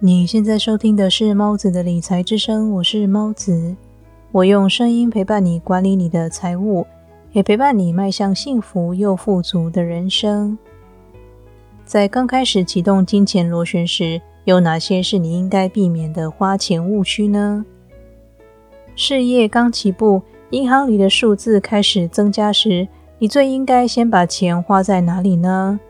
你现在收听的是猫子的理财之声，我是猫子，我用声音陪伴你管理你的财务，也陪伴你迈向幸福又富足的人生。在刚开始启动金钱螺旋时，有哪些是你应该避免的花钱误区呢？事业刚起步，银行里的数字开始增加时，你最应该先把钱花在哪里呢？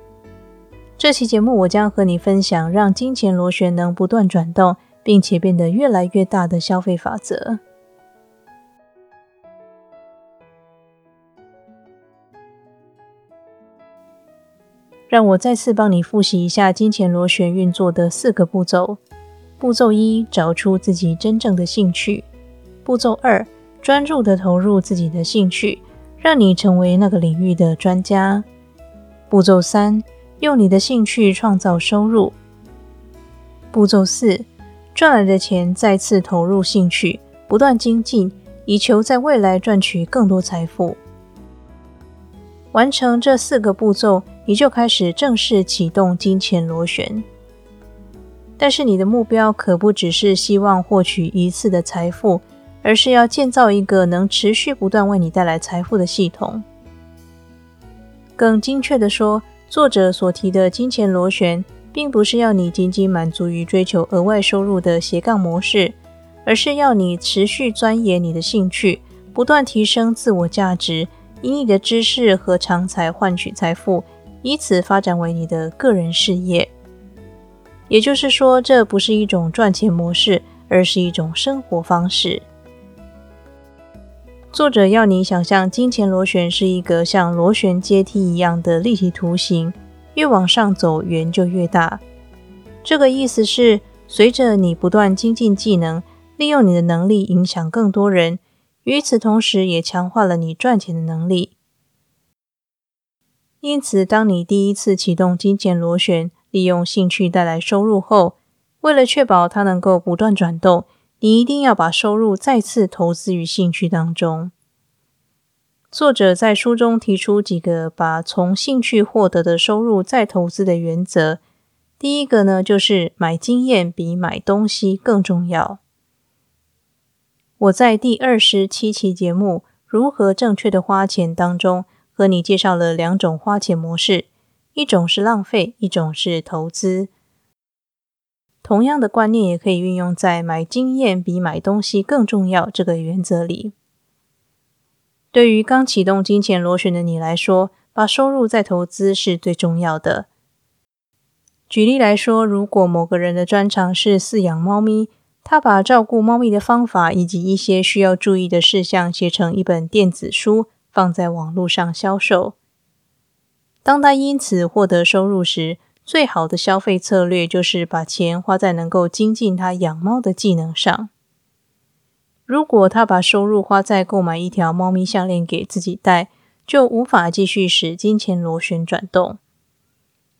这期节目，我将和你分享让金钱螺旋能不断转动，并且变得越来越大的消费法则。让我再次帮你复习一下金钱螺旋运作的四个步骤：步骤一，找出自己真正的兴趣；步骤二，专注的投入自己的兴趣，让你成为那个领域的专家；步骤三。用你的兴趣创造收入。步骤四：赚来的钱再次投入兴趣，不断精进，以求在未来赚取更多财富。完成这四个步骤，你就开始正式启动金钱螺旋。但是，你的目标可不只是希望获取一次的财富，而是要建造一个能持续不断为你带来财富的系统。更精确的说，作者所提的金钱螺旋，并不是要你仅仅满足于追求额外收入的斜杠模式，而是要你持续钻研你的兴趣，不断提升自我价值，以你的知识和长才换取财富，以此发展为你的个人事业。也就是说，这不是一种赚钱模式，而是一种生活方式。作者要你想象金钱螺旋是一个像螺旋阶梯一样的立体图形，越往上走，圆就越大。这个意思是，随着你不断精进技能，利用你的能力影响更多人，与此同时也强化了你赚钱的能力。因此，当你第一次启动金钱螺旋，利用兴趣带来收入后，为了确保它能够不断转动。你一定要把收入再次投资于兴趣当中。作者在书中提出几个把从兴趣获得的收入再投资的原则。第一个呢，就是买经验比买东西更重要。我在第二十七期节目《如何正确的花钱》当中，和你介绍了两种花钱模式，一种是浪费，一种是投资。同样的观念也可以运用在买经验比买东西更重要这个原则里。对于刚启动金钱螺旋的你来说，把收入再投资是最重要的。举例来说，如果某个人的专长是饲养猫咪，他把照顾猫咪的方法以及一些需要注意的事项写成一本电子书，放在网络上销售。当他因此获得收入时，最好的消费策略就是把钱花在能够精进他养猫的技能上。如果他把收入花在购买一条猫咪项链给自己戴，就无法继续使金钱螺旋转动。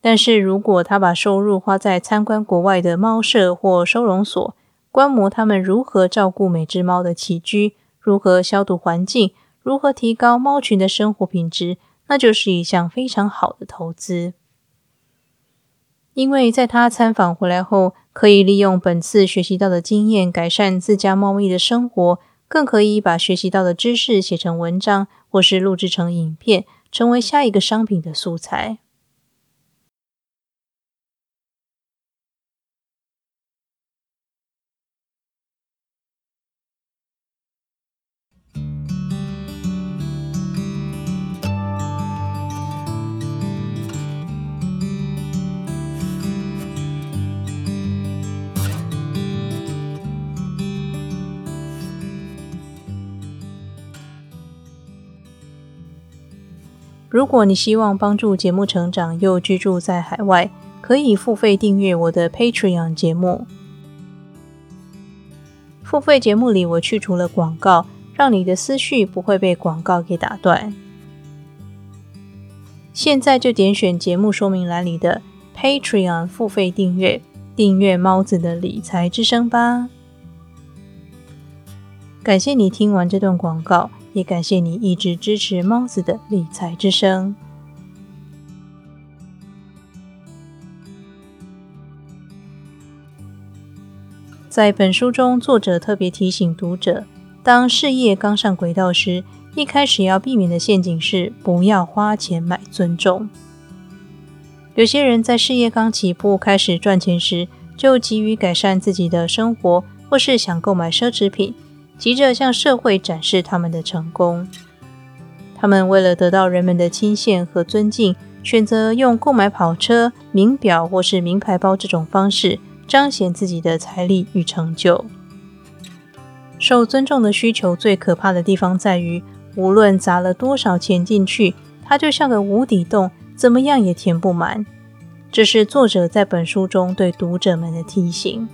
但是如果他把收入花在参观国外的猫舍或收容所，观摩他们如何照顾每只猫的起居，如何消毒环境，如何提高猫群的生活品质，那就是一项非常好的投资。因为在他参访回来后，可以利用本次学习到的经验改善自家猫咪的生活，更可以把学习到的知识写成文章，或是录制成影片，成为下一个商品的素材。如果你希望帮助节目成长，又居住在海外，可以付费订阅我的 Patreon 节目。付费节目里，我去除了广告，让你的思绪不会被广告给打断。现在就点选节目说明栏里的 Patreon 付费订阅，订阅猫子的理财之声吧。感谢你听完这段广告。也感谢你一直支持猫子的理财之声。在本书中，作者特别提醒读者，当事业刚上轨道时，一开始要避免的陷阱是不要花钱买尊重。有些人在事业刚起步、开始赚钱时，就急于改善自己的生活，或是想购买奢侈品，急着向社会展示他们的成功。他们为了得到人们的钦羡和尊敬，选择用购买跑车、名表或是名牌包这种方式，彰显自己的财力与成就。受尊重的需求最可怕的地方在于，无论砸了多少钱进去，它就像个无底洞。怎么样也填不满，这是作者在本书中对读者们的提醒。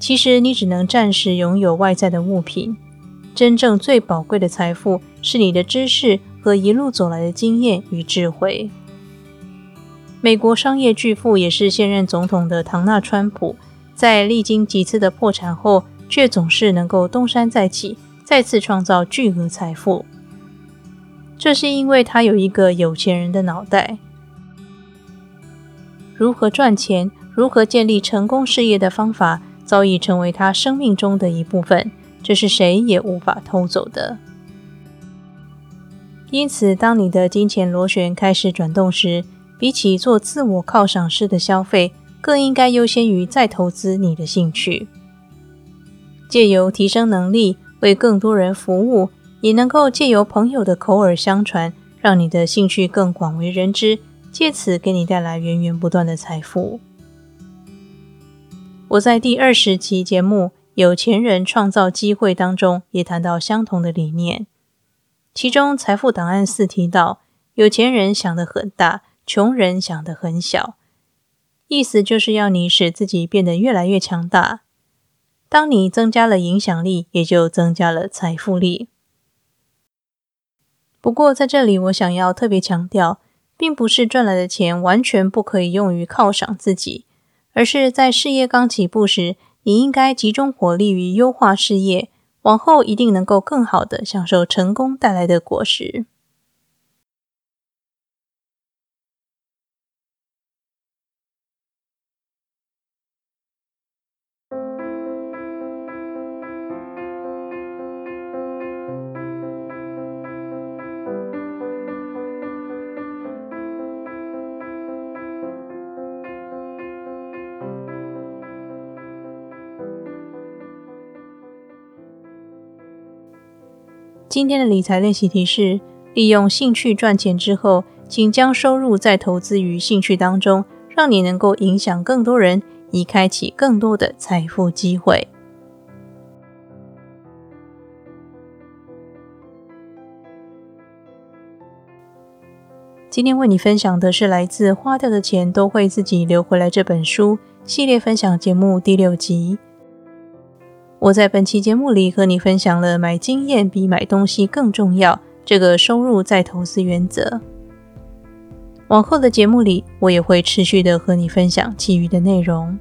其实你只能暂时拥有外在的物品，真正最宝贵的财富是你的知识和一路走来的经验与智慧。美国商业巨富也是现任总统的唐纳川普，在历经几次的破产后，却总是能够东山再起，再次创造巨额财富。这是因为他有一个有钱人的脑袋。如何赚钱，如何建立成功事业的方法，早已成为他生命中的一部分，这是谁也无法偷走的。因此，当你的金钱螺旋开始转动时，比起做自我犒赏式的消费，更应该优先于再投资你的兴趣，借由提升能力，为更多人服务。也能够借由朋友的口耳相传，让你的兴趣更广为人知，借此给你带来源源不断的财富。我在第二十集节目《有钱人创造机会》当中也谈到相同的理念，其中《财富档案四》提到，有钱人想得很大，穷人想得很小，意思就是要你使自己变得越来越强大。当你增加了影响力，也就增加了财富力。不过，在这里我想要特别强调，并不是赚来的钱完全不可以用于犒赏自己，而是在事业刚起步时，你应该集中火力于优化事业，往后一定能够更好的享受成功带来的果实。今天的理财练习题是：利用兴趣赚钱之后，请将收入再投资于兴趣当中，让你能够影响更多人，以开启更多的财富机会。今天为你分享的是来自《花掉的钱都会自己留回来》这本书系列分享节目第六集。我在本期节目里和你分享了买经验比买东西更重要这个收入再投资原则。往后的节目里，我也会持续的和你分享其余的内容。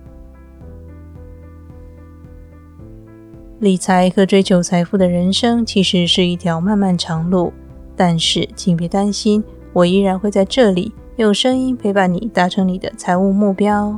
理财和追求财富的人生其实是一条漫漫长路，但是请别担心，我依然会在这里用声音陪伴你，达成你的财务目标。